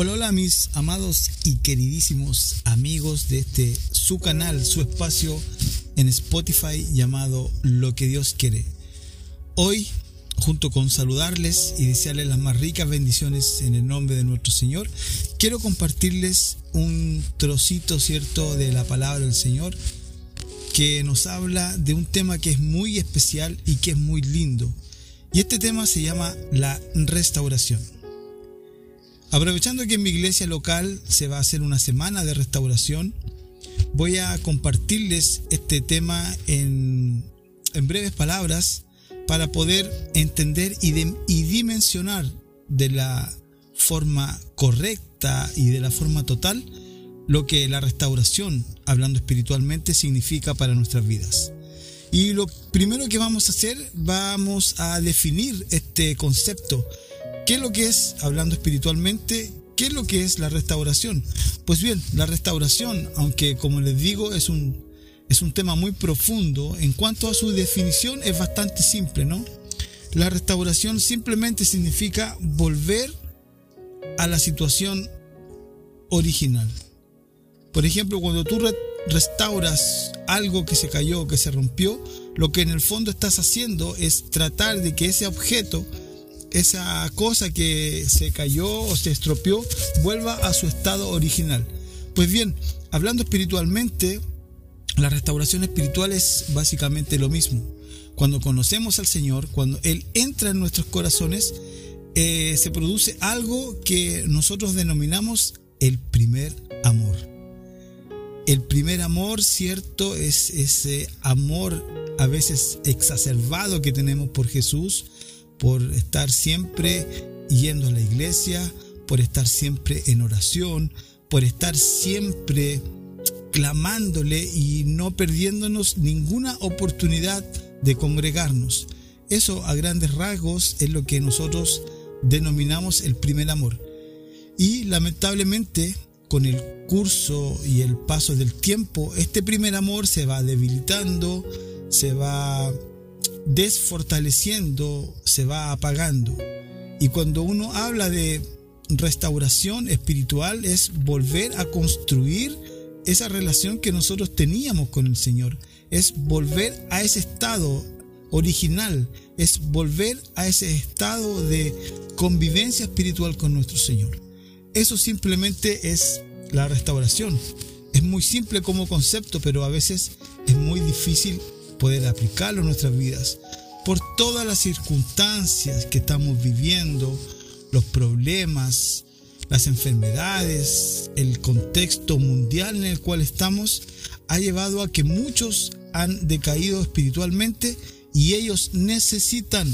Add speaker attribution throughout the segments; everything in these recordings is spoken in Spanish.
Speaker 1: Hola, hola mis amados y queridísimos amigos de este su canal, su espacio en Spotify llamado Lo que Dios quiere. Hoy, junto con saludarles y desearles las más ricas bendiciones en el nombre de nuestro Señor, quiero compartirles un trocito, ¿cierto?, de la palabra del Señor que nos habla de un tema que es muy especial y que es muy lindo. Y este tema se llama la restauración. Aprovechando que en mi iglesia local se va a hacer una semana de restauración, voy a compartirles este tema en, breves palabras para poder entender y, y dimensionar de la forma correcta y de la forma total lo que la restauración, hablando espiritualmente, significa para nuestras vidas. Y lo primero que vamos a hacer, vamos a definir este concepto. ¿Qué es lo que es, hablando espiritualmente, qué es lo que es la restauración? Pues bien, la restauración, aunque como les digo, es un, es un tema muy profundo, en cuanto a su definición es bastante simple, ¿no? La restauración simplemente significa volver a la situación original. Por ejemplo, cuando tú restauras algo que se cayó, que se rompió, lo que en el fondo estás haciendo es tratar de que ese objeto, esa cosa que se cayó o se estropeó, vuelva a su estado original. Pues bien, hablando espiritualmente, la restauración espiritual es básicamente lo mismo. Cuando conocemos al Señor, cuando Él entra en nuestros corazones, eh, se produce algo que nosotros denominamos el primer amor. El primer amor, cierto, es ese amor a veces exacerbado que tenemos por Jesús, por estar siempre yendo a la iglesia, por estar siempre en oración, por estar siempre clamándole y no perdiéndonos ninguna oportunidad de congregarnos. Eso a grandes rasgos es lo que nosotros denominamos el primer amor. Y lamentablemente con el curso y el paso del tiempo, este primer amor se va debilitando, se va desfortaleciendo, se va apagando. Y cuando uno habla de restauración espiritual es volver a construir esa relación que nosotros teníamos con el Señor, es volver a ese estado original, es volver a ese estado de convivencia espiritual con nuestro Señor. Eso simplemente es la restauración. Es muy simple como concepto, pero a veces es muy difícil poder aplicarlo en nuestras vidas por todas las circunstancias que estamos viviendo, los problemas, las enfermedades, el contexto mundial en el cual estamos, ha llevado a que muchos han decaído espiritualmente y ellos necesitan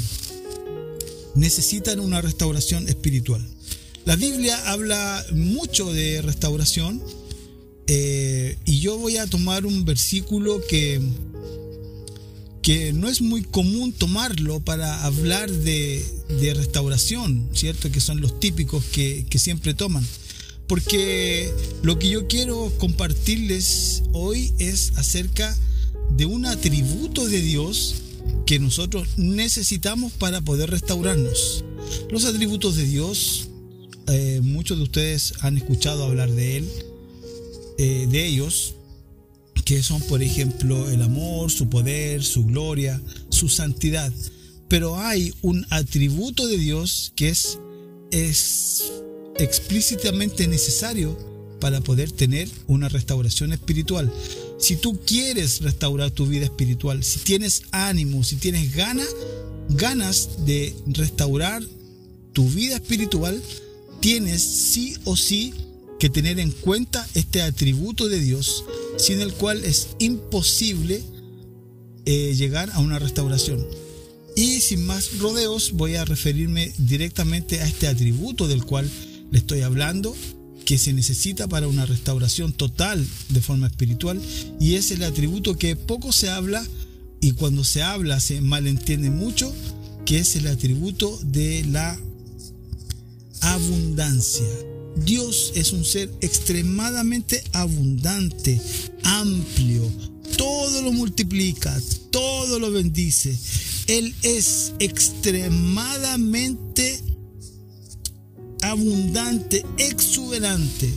Speaker 1: necesitan una restauración espiritual. La Biblia habla mucho de restauración eh, y yo voy a tomar un versículo que, que no es muy común tomarlo para hablar de, restauración, ¿cierto? Que son los típicos que, que siempre toman. Porque lo que yo quiero compartirles hoy es acerca de un atributo de Dios que nosotros necesitamos para poder restaurarnos. Los atributos de Dios eh, muchos de ustedes han escuchado hablar de él, eh, de ellos, que son por ejemplo el amor, su poder, su gloria, su santidad. Pero hay un atributo de Dios que es, es explícitamente necesario para poder tener una restauración espiritual. Si tú quieres restaurar tu vida espiritual, si tienes ánimo, si tienes ganas, ganas de restaurar tu vida espiritual, tienes sí o sí que tener en cuenta este atributo de Dios, sin el cual es imposible eh, llegar a una restauración. Y sin más rodeos voy a referirme directamente a este atributo del cual le estoy hablando, que se necesita para una restauración total de forma espiritual, y es el atributo que poco se habla y cuando se habla se malentiende mucho, que es el atributo de la abundancia. Dios es un ser extremadamente abundante, amplio, todo lo multiplica, todo lo bendice. Él es extremadamente abundante, exuberante.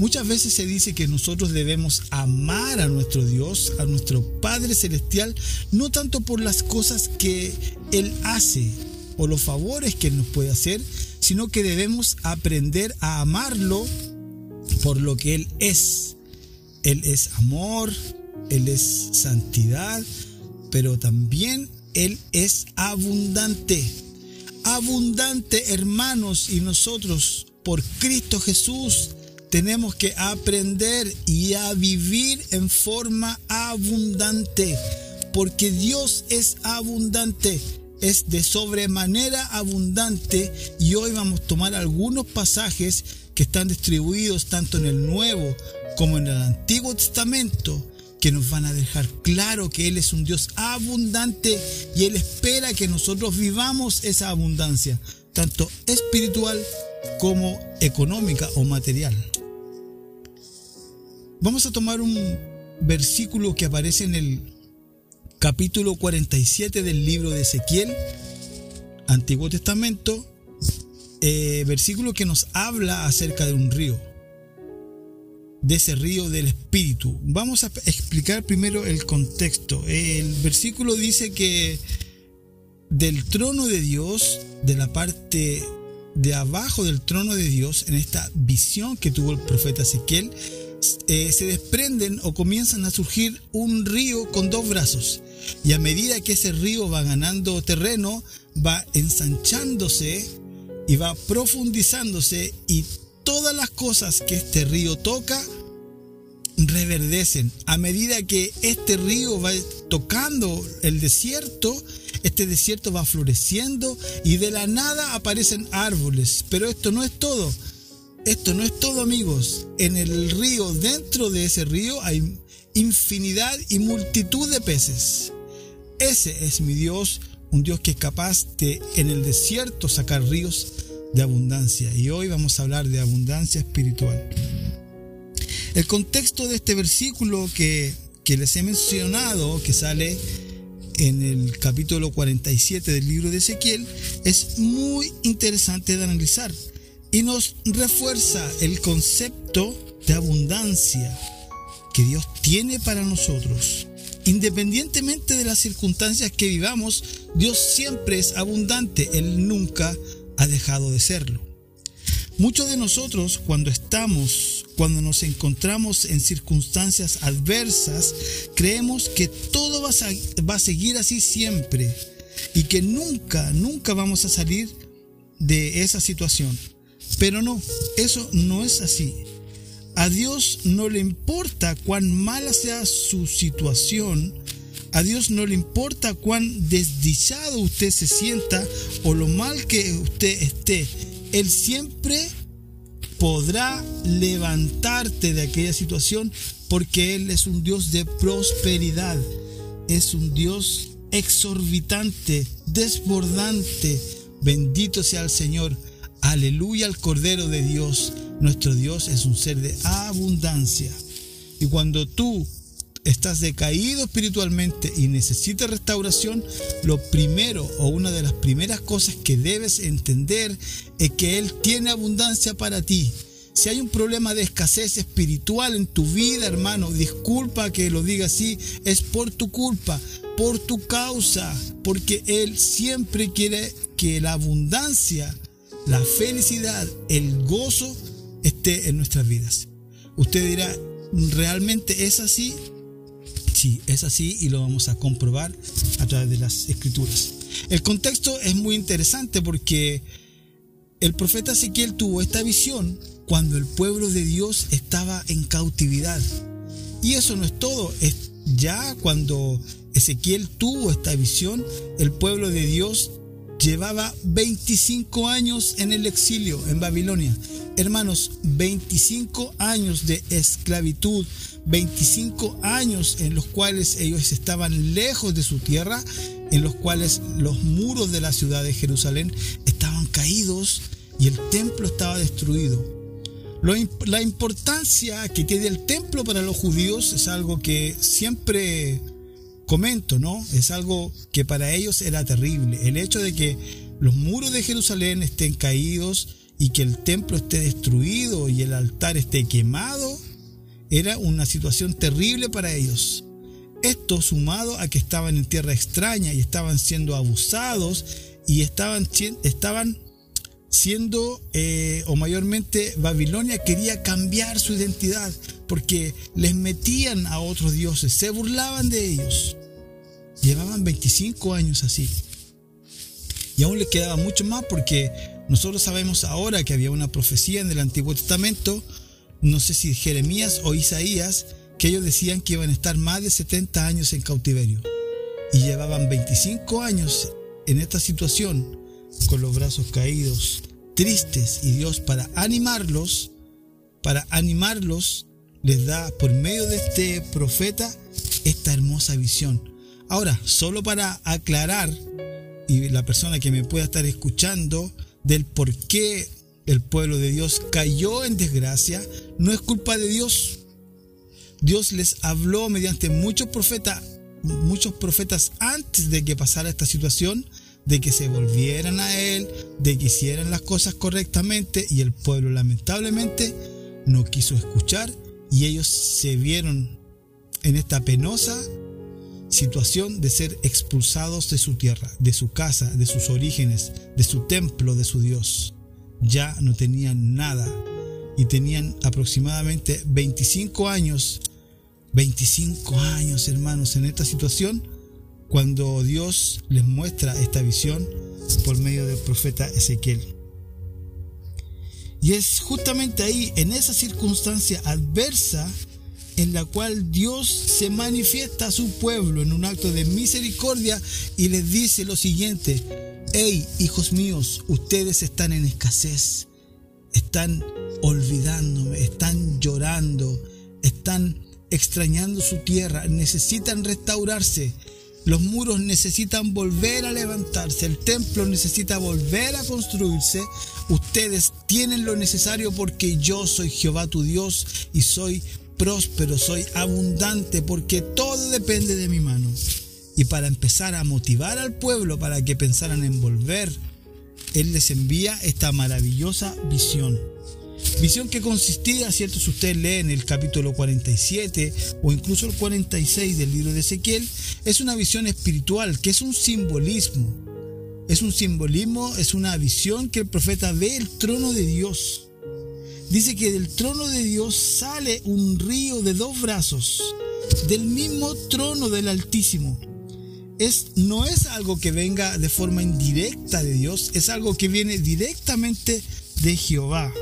Speaker 1: Muchas veces se dice que nosotros debemos amar a nuestro Dios, a nuestro Padre Celestial, no tanto por las cosas que Él hace o los favores que Él nos puede hacer, sino que debemos aprender a amarlo por lo que Él es. Él es amor, Él es santidad, pero también Él es abundante. Abundante, hermanos, y nosotros, por Cristo Jesús, tenemos que aprender y a vivir en forma abundante, porque Dios es abundante, es de sobremanera abundante y hoy vamos a tomar algunos pasajes que están distribuidos tanto en el Nuevo como en el Antiguo Testamento que nos van a dejar claro que Él es un Dios abundante y Él espera que nosotros vivamos esa abundancia, tanto espiritual como económica o material. Vamos a tomar un versículo que aparece en el capítulo 47 del libro de Ezequiel, Antiguo Testamento, eh, versículo que nos habla acerca de un río, de ese río del Espíritu. Vamos a explicar primero el contexto. El versículo dice que del trono de Dios, de la parte de abajo del trono de Dios, en esta visión que tuvo el profeta Ezequiel, eh, se desprenden o comienzan a surgir un río con dos brazos. Y a medida que ese río va ganando terreno, va ensanchándose y va profundizándose y todas las cosas que este río toca reverdecen. A medida que este río va tocando el desierto, este desierto va floreciendo y de la nada aparecen árboles. Pero esto no es todo esto no es todo amigos. En el río, dentro de ese río hay infinidad y multitud de peces. Ese es mi Dios, un Dios que es capaz de en el desierto sacar ríos de abundancia. Y hoy vamos a hablar de abundancia espiritual. El contexto de este versículo que, que les he mencionado, que sale en el capítulo 47 del libro de Ezequiel, es muy interesante de analizar y nos refuerza el concepto de abundancia que Dios tiene para nosotros. Independientemente de las circunstancias que vivamos, Dios siempre es abundante, Él nunca ha dejado de serlo. Muchos de nosotros cuando estamos, cuando nos encontramos en circunstancias adversas, creemos que todo va a, va a seguir así siempre y que nunca, nunca vamos a salir de esa situación. Pero no, eso no es así. A Dios no le importa cuán mala sea su situación. A Dios no le importa cuán desdichado usted se sienta o lo mal que usted esté. Él siempre podrá levantarte de aquella situación porque Él es un Dios de prosperidad. Es un Dios exorbitante, desbordante. Bendito sea el Señor. Aleluya al Cordero de Dios. Nuestro Dios es un ser de abundancia. Y cuando tú estás decaído espiritualmente y necesitas restauración, lo primero o una de las primeras cosas que debes entender es que Él tiene abundancia para ti. Si hay un problema de escasez espiritual en tu vida, hermano, disculpa que lo diga así, es por tu culpa, por tu causa, porque Él siempre quiere que la abundancia la felicidad, el gozo en nuestras vidas. Usted dirá, ¿realmente es así? Sí, es así y lo vamos a comprobar a través de las escrituras. El contexto es muy interesante porque el profeta Ezequiel tuvo esta visión cuando el pueblo de Dios estaba en cautividad. Y eso no es todo, es ya cuando Ezequiel tuvo esta visión, el pueblo de Dios llevaba 25 años en el exilio en Babilonia. Hermanos, 25 años de esclavitud, 25 años en los cuales ellos estaban lejos de su tierra, en los cuales los muros de la ciudad de Jerusalén estaban caídos y el templo estaba destruido. la importancia que tiene el templo para los judíos es algo que siempre comento, ¿no? Es algo que para ellos era terrible. El hecho de que los muros de Jerusalén estén caídos y que el templo esté destruido y el altar esté quemado, era una situación terrible para ellos. Esto sumado a que estaban en tierra extraña y estaban siendo abusados y estaban, estaban siendo, eh, o mayormente Babilonia quería cambiar su identidad porque les metían a otros dioses, se burlaban de ellos. Llevaban 25 años así. Y aún les quedaba mucho más porque nosotros sabemos ahora que había una profecía en el Antiguo Testamento, no sé si Jeremías o Isaías, que ellos decían que iban a estar más de 70 años en cautiverio. Y llevaban 25 años en esta situación, con los brazos caídos, tristes, y Dios para animarlos, para animarlos, les da por medio de este profeta esta hermosa visión. Ahora, solo para aclarar, y la persona que me pueda estar escuchando, del por qué el pueblo de Dios cayó en desgracia, no es culpa de Dios, Dios les habló mediante muchos profetas, muchos profetas antes de que pasara esta situación, de que se volvieran a Él, de que hicieran las cosas correctamente y el pueblo lamentablemente no quiso escuchar y ellos se vieron en esta penosa situación de ser expulsados de su tierra, de su casa, de sus orígenes, de su templo, de su Dios. Ya no tenían nada y tenían aproximadamente 25 años 25 años, hermanos, en esta situación, cuando Dios les muestra esta visión por medio del profeta Ezequiel. Y es justamente ahí, en esa circunstancia adversa, en la cual Dios se manifiesta a su pueblo en un acto de misericordia y les dice lo siguiente, hey hijos míos, ustedes están en escasez, están olvidándome, están llorando, están extrañando su tierra, necesitan restaurarse. Los muros necesitan volver a levantarse, el templo necesita volver a construirse. Ustedes tienen lo necesario porque yo soy Jehová tu Dios y soy próspero, soy abundante porque todo depende de mi mano. Y para empezar a motivar al pueblo para que pensaran en volver, Él les envía esta maravillosa visión. Visión que consistía, cierto, si usted lee en el capítulo 47 o incluso el 46 del libro de Ezequiel, es una visión espiritual, que es un simbolismo. Es un simbolismo, es una visión que el profeta ve el trono de Dios. Dice que del trono de Dios sale un río de dos brazos, del mismo trono del Altísimo. Es, no es algo que venga de forma indirecta de Dios, es algo que viene directamente de Jehová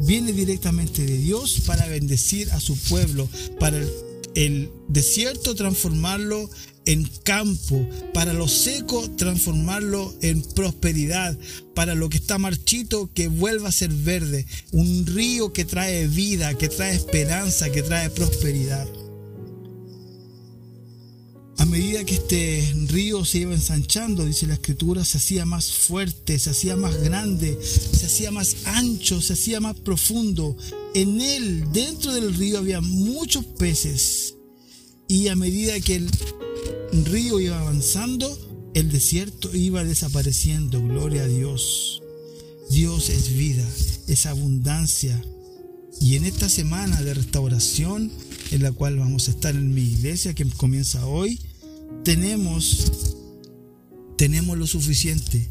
Speaker 1: viene directamente de Dios para bendecir a su pueblo, para el, desierto transformarlo en campo, para lo seco transformarlo en prosperidad, para lo que está marchito que vuelva a ser verde, un río que trae vida, que trae esperanza, que trae prosperidad. A medida que este río se iba ensanchando, dice la escritura, se hacía más fuerte, se hacía más grande, se hacía más ancho, se hacía más profundo. En él, dentro del río, había muchos peces. Y a medida que el río iba avanzando, el desierto iba desapareciendo. Gloria a Dios. Dios es vida, es abundancia. Y en esta semana de restauración, en la cual vamos a estar en mi iglesia, que comienza hoy, tenemos, tenemos lo suficiente.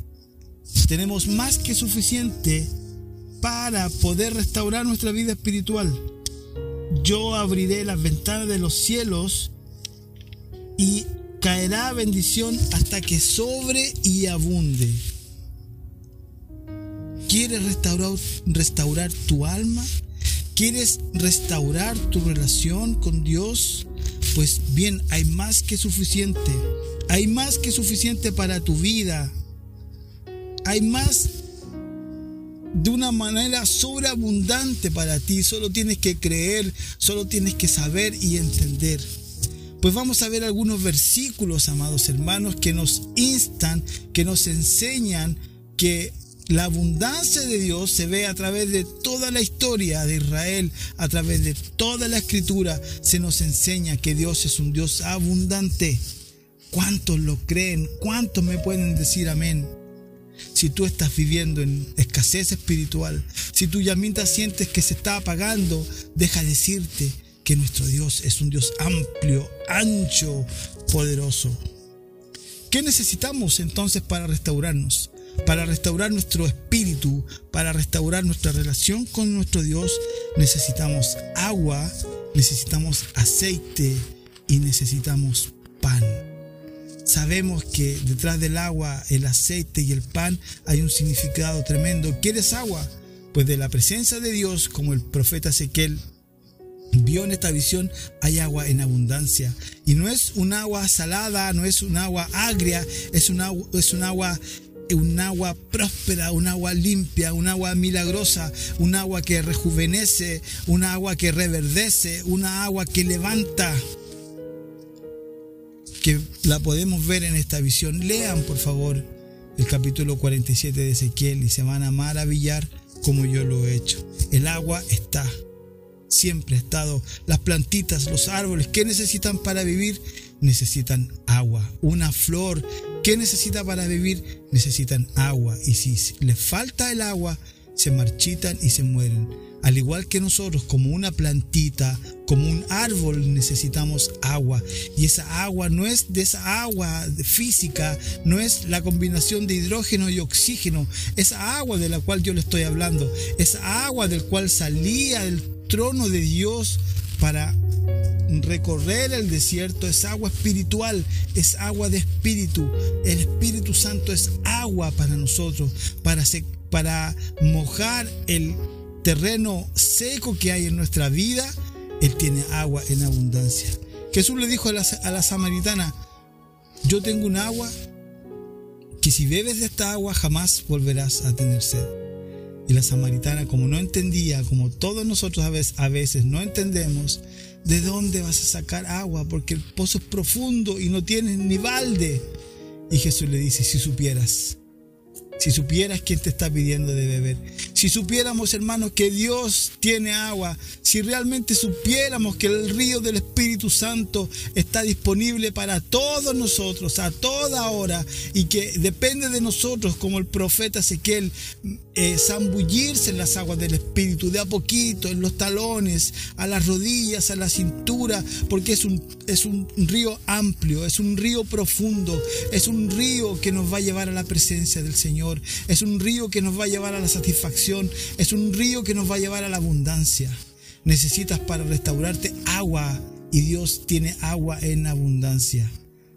Speaker 1: Tenemos más que suficiente para poder restaurar nuestra vida espiritual. Yo abriré las ventanas de los cielos y caerá bendición hasta que sobre y abunde. ¿Quieres restaurar, restaurar tu alma? ¿Quieres restaurar tu relación con Dios? Pues bien, hay más que suficiente. Hay más que suficiente para tu vida. Hay más de una manera sobreabundante para ti. Solo tienes que creer, solo tienes que saber y entender. Pues vamos a ver algunos versículos, amados hermanos, que nos instan, que nos enseñan que la abundancia de Dios se ve a través de toda la historia de Israel, a través de toda la escritura. Se nos enseña que Dios es un Dios abundante. ¿Cuántos lo creen? ¿Cuántos me pueden decir amén? si tú estás viviendo en escasez espiritual, si tu llamita sientes que se está apagando, deja decirte que nuestro Dios es un Dios amplio, ancho, poderoso. ¿Qué necesitamos entonces para restaurarnos? Para restaurar nuestro espíritu, para restaurar nuestra relación con nuestro Dios, necesitamos agua, necesitamos aceite y necesitamos pan. Sabemos que detrás del agua, el aceite y el pan hay un significado tremendo. ¿Quieres agua? Pues de la presencia de Dios, como el profeta Ezequiel vio en esta visión, hay agua en abundancia. Y no es un agua salada, no es un agua agria, es un agua, es un agua un agua próspera, un agua limpia, un agua milagrosa, un agua que rejuvenece, un agua que reverdece, una agua que levanta, que la podemos ver en esta visión. Lean, por favor, el capítulo 47 de Ezequiel y se van a maravillar como yo lo he hecho. El agua está, siempre ha estado. Las plantitas, los árboles, ¿qué necesitan para vivir? Necesitan agua. Una flor, ¿qué necesita para vivir? Necesitan agua. Y si les falta el agua, se marchitan y se mueren. Al igual que nosotros, como una plantita, como un árbol, necesitamos agua. Y esa agua no es de esa agua física, no es la combinación de hidrógeno y oxígeno. Esa agua de la cual yo le estoy hablando, esa agua del cual salía del trono de Dios para recorrer el desierto es agua espiritual, es agua de espíritu. El Espíritu Santo es agua para nosotros, para, para mojar el terreno seco que hay en nuestra vida, Él tiene agua en abundancia. Jesús le dijo a la, samaritana, yo tengo un agua que si bebes de esta agua jamás volverás a tener sed. Y la samaritana, como no entendía, como todos nosotros a veces, a veces no entendemos, ¿de dónde vas a sacar agua? Porque el pozo es profundo y no tienes ni balde. Y Jesús le dice, si supieras si supieras quién te está pidiendo de beber. Si supiéramos, hermanos, que Dios tiene agua. Si realmente supiéramos que el río del Espíritu Santo está disponible para todos nosotros, a toda hora, y que depende de nosotros, como el profeta Ezequiel, eh, zambullirse en las aguas del Espíritu, de a poquito, en los talones, a las rodillas, a la cintura, porque es un, es un río amplio, es un río profundo, es un río que nos va a llevar a la presencia del Señor. Es un río que nos va a llevar a la satisfacción. Es un río que nos va a llevar a la abundancia. Necesitas para restaurarte agua y Dios tiene agua en abundancia.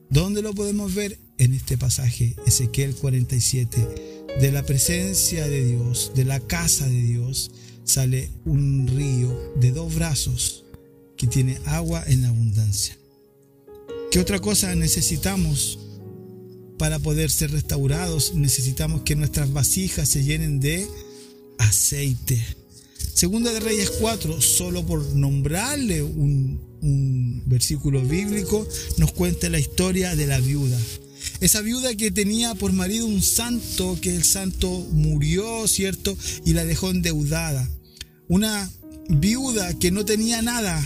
Speaker 1: ¿Dónde lo podemos ver? En este pasaje, Ezequiel 47. De la presencia de Dios, de la casa de Dios, sale un río de dos brazos que tiene agua en abundancia. ¿Qué otra cosa necesitamos para poder ser restaurados necesitamos que nuestras vasijas se llenen de aceite. Segunda de Reyes 4, solo por nombrarle un, un versículo bíblico, nos cuenta la historia de la viuda. Esa viuda que tenía por marido un santo, que el santo murió, ¿cierto? Y la dejó endeudada. Una viuda que no tenía nada,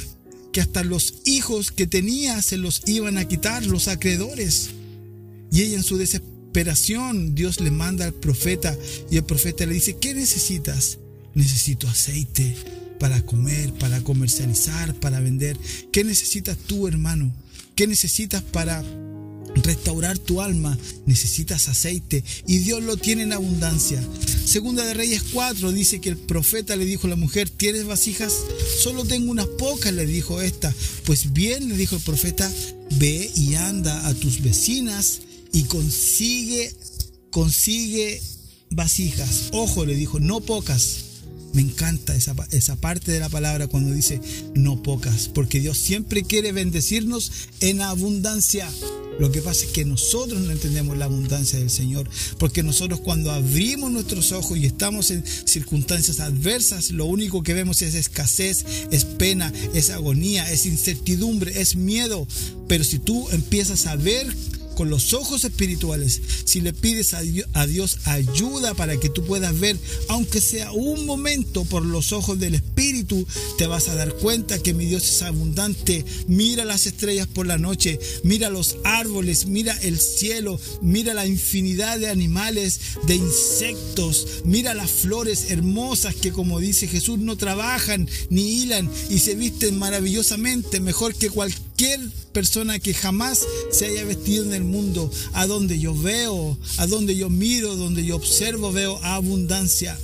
Speaker 1: que hasta los hijos que tenía se los iban a quitar los acreedores. Y ella en su desesperación, Dios le manda al profeta y el profeta le dice, ¿qué necesitas? Necesito aceite para comer, para comercializar, para vender. ¿Qué necesitas tú, hermano? ¿Qué necesitas para restaurar tu alma? Necesitas aceite y Dios lo tiene en abundancia. Segunda de Reyes 4 dice que el profeta le dijo a la mujer, ¿tienes vasijas? Solo tengo unas pocas, le dijo esta. Pues bien, le dijo el profeta, ve y anda a tus vecinas y consigue, consigue vasijas. Ojo, le dijo, no pocas. Me encanta esa, esa, parte de la palabra cuando dice no pocas, porque Dios siempre quiere bendecirnos en abundancia. Lo que pasa es que nosotros no entendemos la abundancia del Señor, porque nosotros cuando abrimos nuestros ojos y estamos en circunstancias adversas, lo único que vemos es escasez, es pena, es agonía, es incertidumbre, es miedo. Pero si tú empiezas a ver con los ojos espirituales, si le pides a Dios ayuda para que tú puedas ver, aunque sea un momento por los ojos del Espíritu, te vas a dar cuenta que mi Dios es abundante. Mira las estrellas por la noche, mira los árboles, mira el cielo, mira la infinidad de animales, de insectos, mira las flores hermosas que como dice Jesús no trabajan ni hilan y se visten maravillosamente mejor que cualquier persona que jamás se haya vestido en el mundo. A donde yo veo, a donde yo miro, donde yo observo, veo abundancia.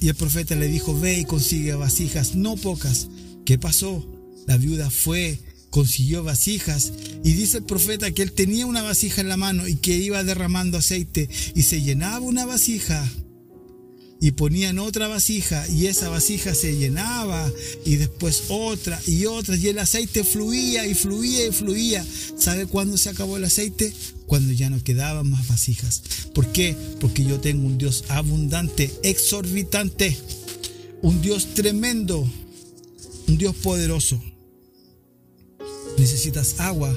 Speaker 1: Y el profeta le dijo, ve y consigue vasijas, no pocas. ¿Qué pasó? La viuda fue, consiguió vasijas y dice el profeta que él tenía una vasija en la mano y que iba derramando aceite y se llenaba una vasija y ponían otra vasija y esa vasija se llenaba y después otra y otra y el aceite fluía y fluía y fluía. ¿Sabe cuándo se acabó el aceite? Cuando ya no quedaban más vasijas. ¿Por qué? Porque yo tengo un Dios abundante, exorbitante, un Dios tremendo, un Dios poderoso. Necesitas agua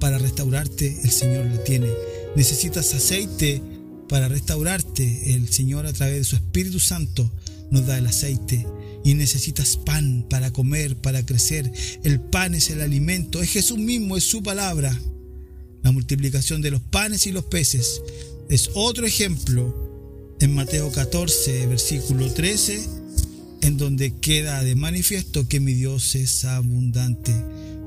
Speaker 1: para restaurarte, el Señor lo tiene. Necesitas aceite para restaurarte, el Señor a través de su Espíritu Santo nos da el aceite. Y necesitas pan para comer, para crecer. El pan es el alimento, es Jesús mismo, es su palabra. La multiplicación de los panes y los peces es otro ejemplo en Mateo 14, versículo 13, en donde queda de manifiesto que mi Dios es abundante.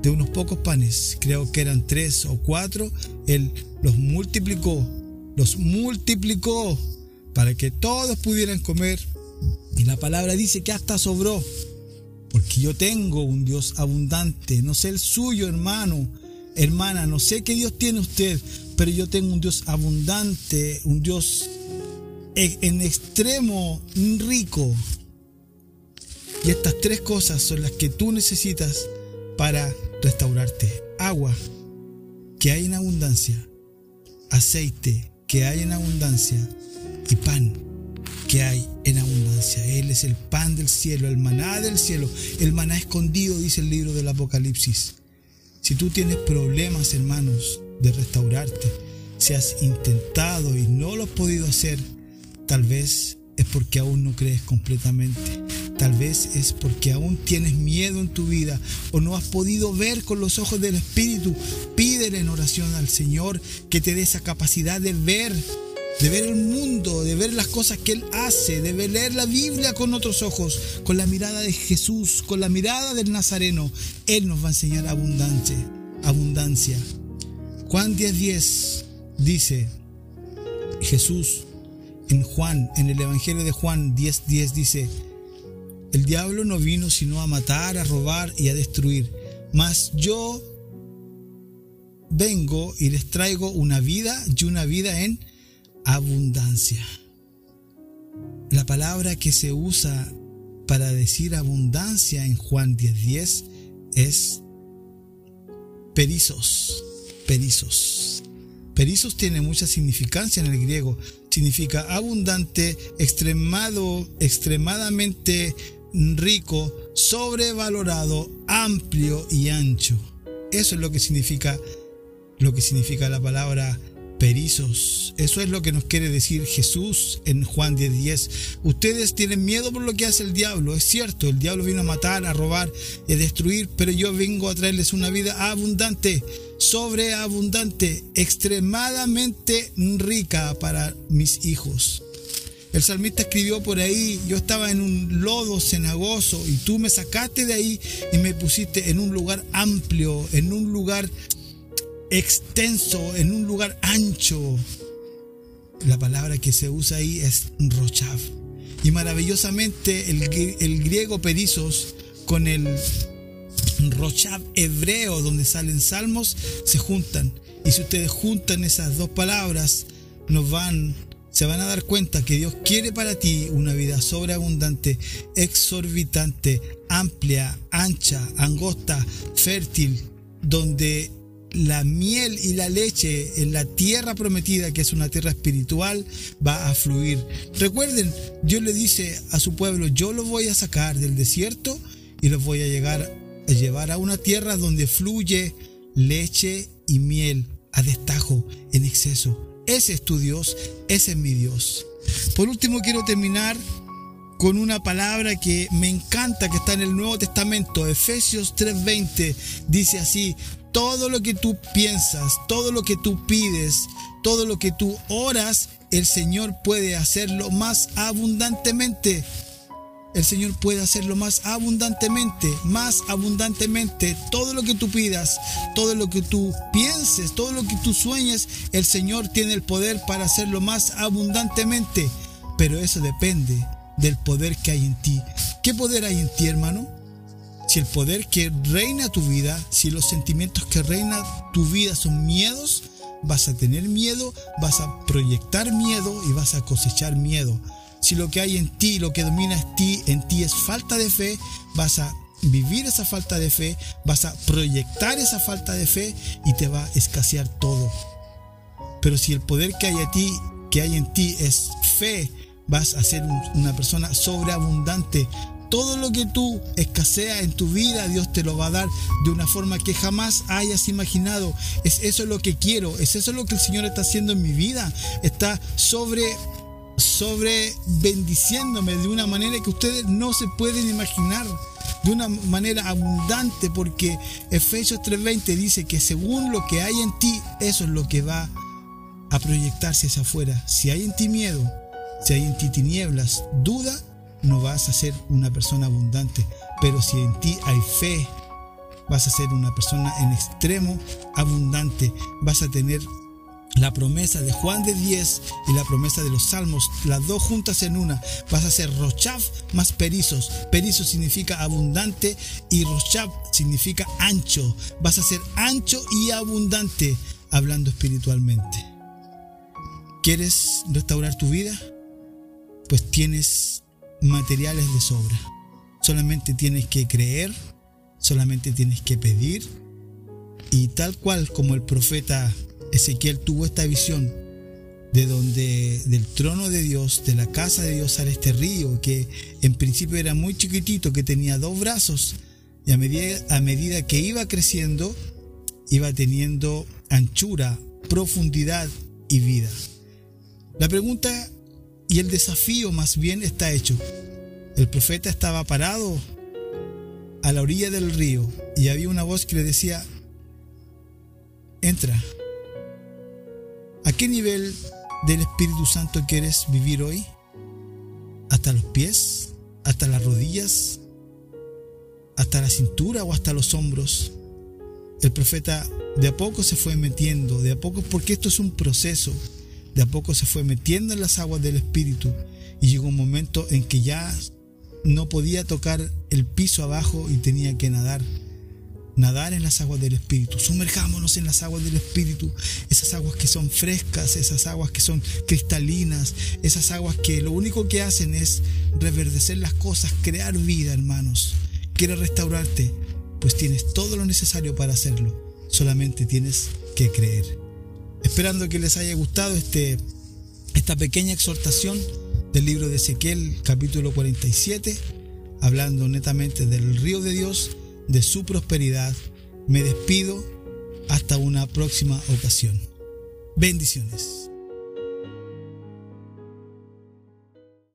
Speaker 1: De unos pocos panes, creo que eran tres o cuatro, Él los multiplicó los multiplicó para que todos pudieran comer. Y la palabra dice que hasta sobró, porque yo tengo un Dios abundante, no sé el suyo, hermano, hermana, no sé qué Dios tiene usted, pero yo tengo un Dios abundante, un Dios en extremo rico. Y estas tres cosas son las que tú necesitas para restaurarte. Agua, que hay en abundancia, aceite, que hay en abundancia y pan que hay en abundancia. Él es el pan del cielo, el maná del cielo, el maná escondido, dice el libro del Apocalipsis. Si tú tienes problemas, hermanos, de restaurarte, si has intentado y no lo has podido hacer, tal vez es porque aún no crees completamente. Tal vez es porque aún tienes miedo en tu vida o no has podido ver con los ojos del Espíritu. Pídele en oración al Señor que te dé esa capacidad de ver, de ver el mundo, de ver las cosas que Él hace, de leer la Biblia con otros ojos, con la mirada de Jesús, con la mirada del Nazareno. Él nos va a enseñar abundancia. abundancia. Juan 10:10 10 dice, Jesús en Juan, en el Evangelio de Juan 10:10 10 dice, el diablo no vino sino a matar, a robar y a destruir, mas yo vengo y les traigo una vida y una vida en abundancia. La palabra que se usa para decir abundancia en Juan 10:10 10 es perizos, perizos. Perizos tiene mucha significancia en el griego significa abundante, extremado, extremadamente rico, sobrevalorado, amplio y ancho. Eso es lo que significa lo que significa la palabra perizos. Eso es lo que nos quiere decir Jesús en Juan 10:10. 10. Ustedes tienen miedo por lo que hace el diablo. Es cierto, el diablo vino a matar, a robar y a destruir, pero yo vengo a traerles una vida abundante sobreabundante, extremadamente rica para mis hijos. El salmista escribió por ahí, yo estaba en un lodo cenagoso y tú me sacaste de ahí y me pusiste en un lugar amplio, en un lugar extenso, en un lugar ancho. La palabra que se usa ahí es rochav. Y maravillosamente el, griego perizos con el Rochab hebreo, donde salen salmos, se juntan. Y si ustedes juntan esas dos palabras, nos van, se van a dar cuenta que Dios quiere para ti una vida sobreabundante, exorbitante, amplia, ancha, angosta, fértil, donde la miel y la leche en la tierra prometida, que es una tierra espiritual, va a fluir. Recuerden, Dios le dice a su pueblo, yo lo voy a sacar del desierto y los voy a llegar llevar a una tierra donde fluye leche y miel. a destajo, en exceso. Ese es tu Dios, ese es mi Dios. Por último, quiero terminar con una palabra que me encanta, que está en el Nuevo Testamento, Efesios 3:20, dice así, todo lo que tú piensas, todo lo que tú pides, todo lo que tú oras, el Señor puede hacerlo más abundantemente. El Señor puede hacerlo más abundantemente, más abundantemente. Todo lo que tú pidas, todo lo que tú pienses, todo lo que tú sueñes, el Señor tiene el poder para hacerlo más abundantemente. Pero eso depende del poder que hay en ti. ¿Qué poder hay en ti, hermano? Si el poder que reina tu vida, si los sentimientos que reina tu vida son miedos, vas a tener miedo, vas a proyectar miedo y vas a cosechar miedo. Si lo que hay en ti, lo que domina en ti, en ti es falta de fe, vas a vivir esa falta de fe, vas a proyectar esa falta de fe y te va a escasear todo. Pero si el poder que hay en ti, que hay en ti es fe, vas a ser una persona sobreabundante. Todo lo que tú escasea en tu vida, Dios te lo va a dar de una forma que jamás hayas imaginado. Es eso lo que quiero, es eso lo que el Señor está haciendo en mi vida. Está sobre sobre bendiciéndome de una manera que ustedes no se pueden imaginar, de una manera abundante, porque Efesios 3:20 dice que según lo que hay en ti, eso es lo que va a proyectarse hacia afuera. Si hay en ti miedo, si hay en ti tinieblas, duda, no vas a ser una persona abundante. Pero si en ti hay fe, vas a ser una persona en extremo abundante. Vas a tener la promesa de Juan de 10 y la promesa de los salmos, las dos juntas en una. Vas a ser Rochaf más Perizos. Perizos significa abundante y Rochaf significa ancho. Vas a ser ancho y abundante hablando espiritualmente. ¿Quieres restaurar tu vida? pues tienes materiales de sobra. Solamente tienes que creer, solamente tienes que pedir. Y tal cual como el profeta Ezequiel tuvo esta visión de donde del trono de Dios, de la casa de Dios sale este río que en principio era muy chiquitito, que tenía dos brazos y a medida, a medida que iba creciendo, iba teniendo anchura, profundidad y vida. La pregunta y el desafío más bien está hecho. El profeta estaba parado a la orilla del río y había una voz que le decía, entra. ¿A qué nivel del Espíritu Santo quieres vivir hoy? ¿Hasta los pies? ¿Hasta las rodillas? ¿Hasta la cintura o hasta los hombros? El profeta de a poco se fue metiendo, de a poco porque esto es un proceso de a poco se fue metiendo en las aguas del Espíritu y llegó un momento en que ya no podía tocar el piso abajo y tenía que nadar. Nadar en las aguas del Espíritu. Sumerjámonos en las aguas del Espíritu. Esas aguas que son frescas, esas aguas que son cristalinas, esas aguas que lo único que hacen es reverdecer las cosas, crear vida, hermanos. ¿Quieres restaurarte? Pues tienes todo lo necesario para hacerlo. Solamente tienes que creer. Esperando que les haya gustado este, esta pequeña exhortación del libro de Ezequiel, capítulo 47, hablando netamente del río de Dios, de su prosperidad. Me despido hasta una próxima ocasión. Bendiciones.